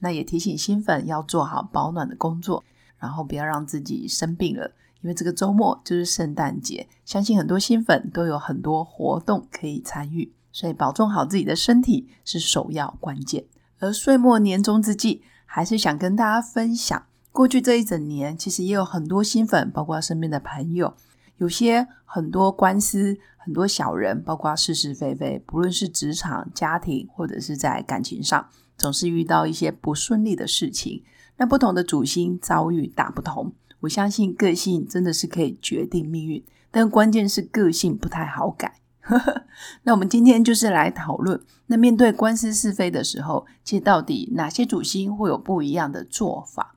那也提醒新粉要做好保暖的工作，然后不要让自己生病了。因为这个周末就是圣诞节，相信很多新粉都有很多活动可以参与，所以保重好自己的身体是首要关键。而岁末年终之际，还是想跟大家分享，过去这一整年，其实也有很多新粉，包括身边的朋友，有些很多官司，很多小人，包括是是非非，不论是职场、家庭，或者是在感情上。总是遇到一些不顺利的事情，那不同的主星遭遇大不同。我相信个性真的是可以决定命运，但关键是个性不太好改。那我们今天就是来讨论，那面对官司是非的时候，其实到底哪些主星会有不一样的做法？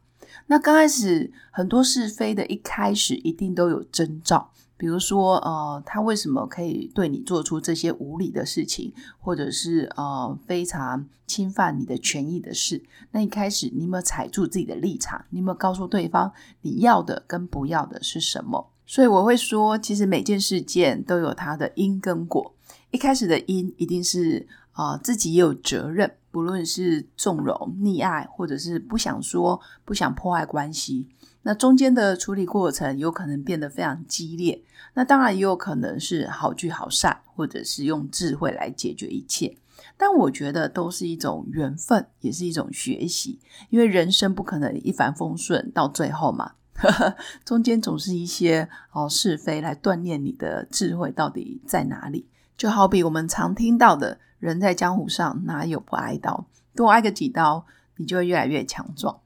那刚开始很多是非的一开始一定都有征兆。比如说，呃，他为什么可以对你做出这些无理的事情，或者是呃非常侵犯你的权益的事？那一开始你有没有踩住自己的立场？你有没有告诉对方你要的跟不要的是什么？所以我会说，其实每件事件都有它的因跟果。一开始的因一定是啊自己也有责任，不论是纵容、溺爱，或者是不想说、不想破坏关系。那中间的处理过程有可能变得非常激烈，那当然也有可能是好聚好散，或者是用智慧来解决一切。但我觉得都是一种缘分，也是一种学习，因为人生不可能一帆风顺到最后嘛，中间总是一些哦是非来锻炼你的智慧到底在哪里。就好比我们常听到的人在江湖上哪有不挨刀，多挨个几刀。你就会越来越强壮。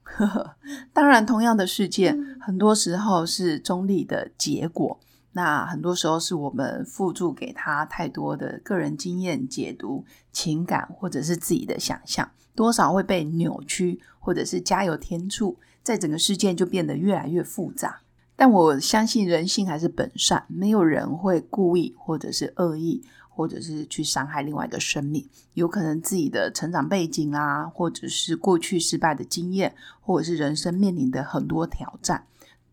当然，同样的事件，很多时候是中立的结果。那很多时候是我们付诸给他太多的个人经验解读、情感或者是自己的想象，多少会被扭曲，或者是加油添醋，在整个事件就变得越来越复杂。但我相信人性还是本善，没有人会故意或者是恶意。或者是去伤害另外一个生命，有可能自己的成长背景啊，或者是过去失败的经验，或者是人生面临的很多挑战，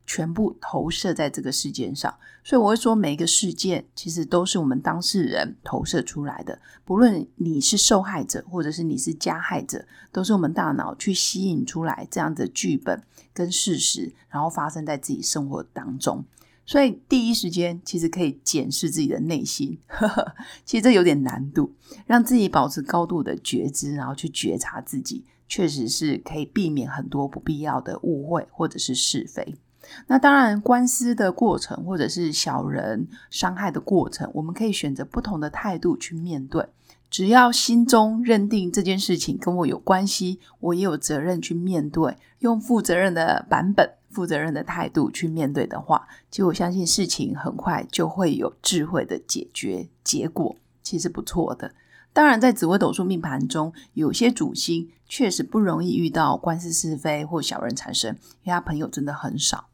全部投射在这个事件上。所以我会说，每一个事件其实都是我们当事人投射出来的，不论你是受害者，或者是你是加害者，都是我们大脑去吸引出来这样的剧本跟事实，然后发生在自己生活当中。所以第一时间其实可以检视自己的内心，其实这有点难度，让自己保持高度的觉知，然后去觉察自己，确实是可以避免很多不必要的误会或者是是非。那当然，官司的过程或者是小人伤害的过程，我们可以选择不同的态度去面对。只要心中认定这件事情跟我有关系，我也有责任去面对，用负责任的版本、负责任的态度去面对的话，其实我相信事情很快就会有智慧的解决结果，其实不错的。当然，在紫微斗数命盘中，有些主星确实不容易遇到官司是非或小人产生，因为他朋友真的很少，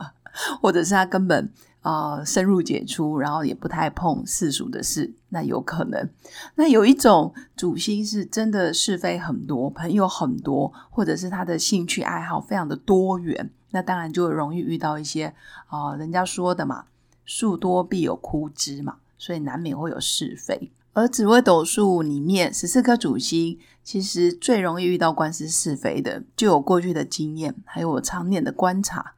或者是他根本。啊，深入解出，然后也不太碰世俗的事，那有可能。那有一种主星是真的是非很多，朋友很多，或者是他的兴趣爱好非常的多元，那当然就容易遇到一些啊，人家说的嘛，树多必有枯枝嘛，所以难免会有是非。而紫微斗数里面十四颗主星，其实最容易遇到官司是非的，就有过去的经验，还有我常年的观察。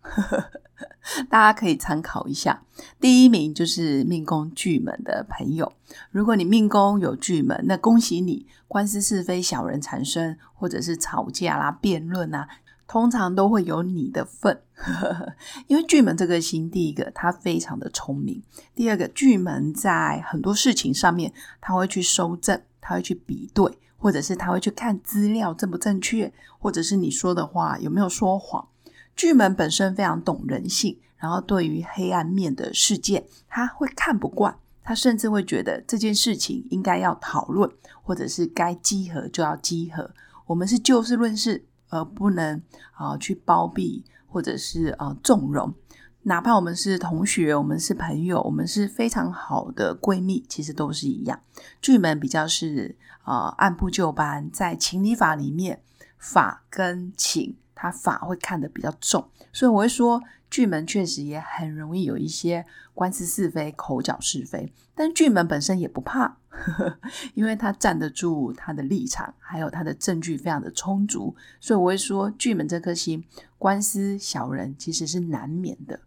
大家可以参考一下，第一名就是命宫巨门的朋友。如果你命宫有巨门，那恭喜你，官司是非、小人缠身，或者是吵架啦、辩论啊，通常都会有你的份。因为巨门这个星，第一个他非常的聪明，第二个巨门在很多事情上面，他会去收证，他会去比对，或者是他会去看资料正不正确，或者是你说的话有没有说谎。巨门本身非常懂人性，然后对于黑暗面的事件，他会看不惯，他甚至会觉得这件事情应该要讨论，或者是该集合就要集合。我们是就事论事，而不能啊去包庇或者是啊纵容。哪怕我们是同学，我们是朋友，我们是非常好的闺蜜，其实都是一样。剧门比较是啊按部就班，在情理法里面，法跟情，他法会看得比较重，所以我会说巨门确实也很容易有一些官司是非、口角是非，但巨门本身也不怕，呵 呵因为他站得住他的立场，还有他的证据非常的充足，所以我会说巨门这颗心，官司小人其实是难免的。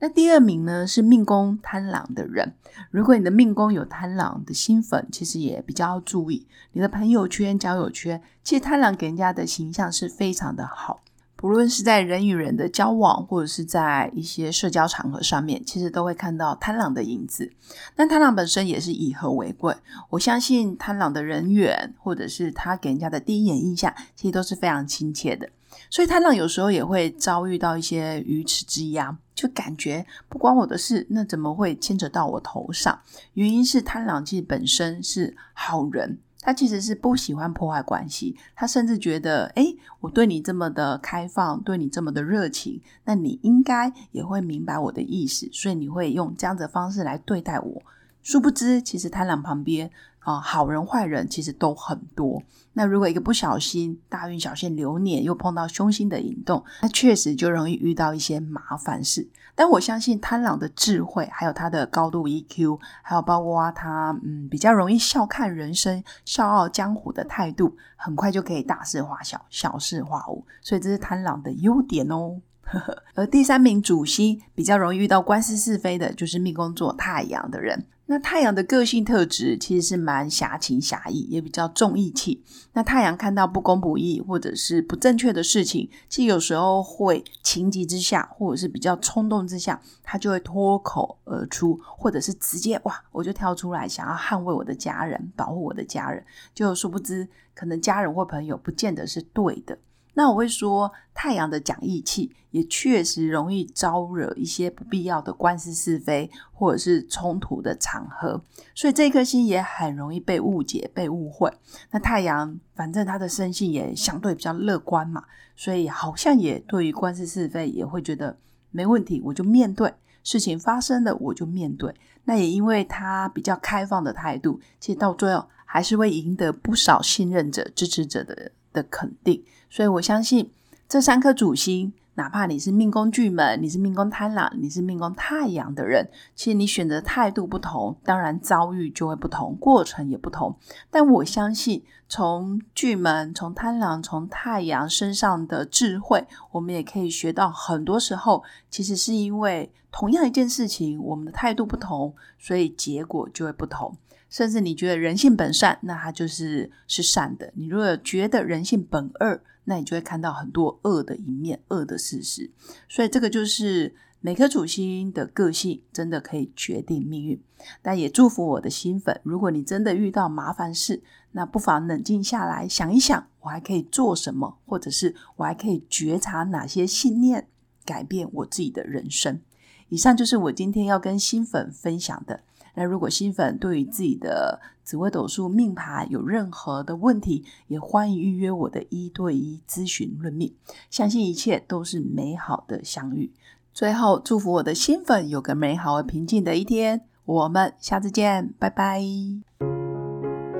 那第二名呢是命宫贪狼的人，如果你的命宫有贪狼的新粉，其实也比较要注意你的朋友圈、交友圈。其实贪狼给人家的形象是非常的好，不论是在人与人的交往，或者是在一些社交场合上面，其实都会看到贪狼的影子。但贪狼本身也是以和为贵，我相信贪狼的人缘，或者是他给人家的第一眼印象，其实都是非常亲切的。所以贪狼有时候也会遭遇到一些鱼池之殃。就感觉不关我的事，那怎么会牵扯到我头上？原因是贪狼其实本身是好人，他其实是不喜欢破坏关系，他甚至觉得，哎，我对你这么的开放，对你这么的热情，那你应该也会明白我的意思，所以你会用这样的方式来对待我。殊不知，其实贪狼旁边啊，好人坏人其实都很多。那如果一个不小心，大运小限流年又碰到凶星的引动，那确实就容易遇到一些麻烦事。但我相信贪狼的智慧，还有他的高度 EQ，还有包括他嗯比较容易笑看人生、笑傲江湖的态度，很快就可以大事化小、小事化无。所以这是贪狼的优点哦。而第三名主星比较容易遇到官司是非的，就是命宫座太阳的人。那太阳的个性特质其实是蛮侠情侠义，也比较重义气。那太阳看到不公不义或者是不正确的事情，其实有时候会情急之下，或者是比较冲动之下，他就会脱口而出，或者是直接哇，我就跳出来想要捍卫我的家人，保护我的家人。就殊不知，可能家人或朋友不见得是对的。那我会说，太阳的讲义气也确实容易招惹一些不必要的官司是非，或者是冲突的场合，所以这颗星也很容易被误解、被误会。那太阳反正他的生性也相对比较乐观嘛，所以好像也对于官司是非也会觉得没问题，我就面对事情发生了，我就面对。那也因为他比较开放的态度，其实到最后还是会赢得不少信任者、支持者的的肯定。所以我相信这三颗主星，哪怕你是命宫巨门，你是命宫贪狼，你是命宫太阳的人，其实你选择态度不同，当然遭遇就会不同，过程也不同。但我相信，从巨门、从贪狼、从太阳身上的智慧，我们也可以学到，很多时候其实是因为同样一件事情，我们的态度不同，所以结果就会不同。甚至你觉得人性本善，那它就是是善的；你如果觉得人性本恶，那你就会看到很多恶的一面、恶的事实。所以这个就是每颗主星的个性，真的可以决定命运。但也祝福我的新粉，如果你真的遇到麻烦事，那不妨冷静下来想一想，我还可以做什么，或者是我还可以觉察哪些信念，改变我自己的人生。以上就是我今天要跟新粉分享的。那如果新粉对于自己的紫微斗数命盘有任何的问题，也欢迎预约我的一对一咨询论命。相信一切都是美好的相遇。最后，祝福我的新粉有个美好而平静的一天。我们下次见，拜拜。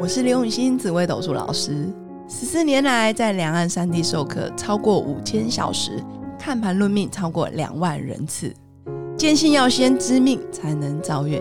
我是刘永新紫微斗数老师，十四年来在两岸三地授课超过五千小时，看盘论命超过两万人次。坚信要先知命，才能造运。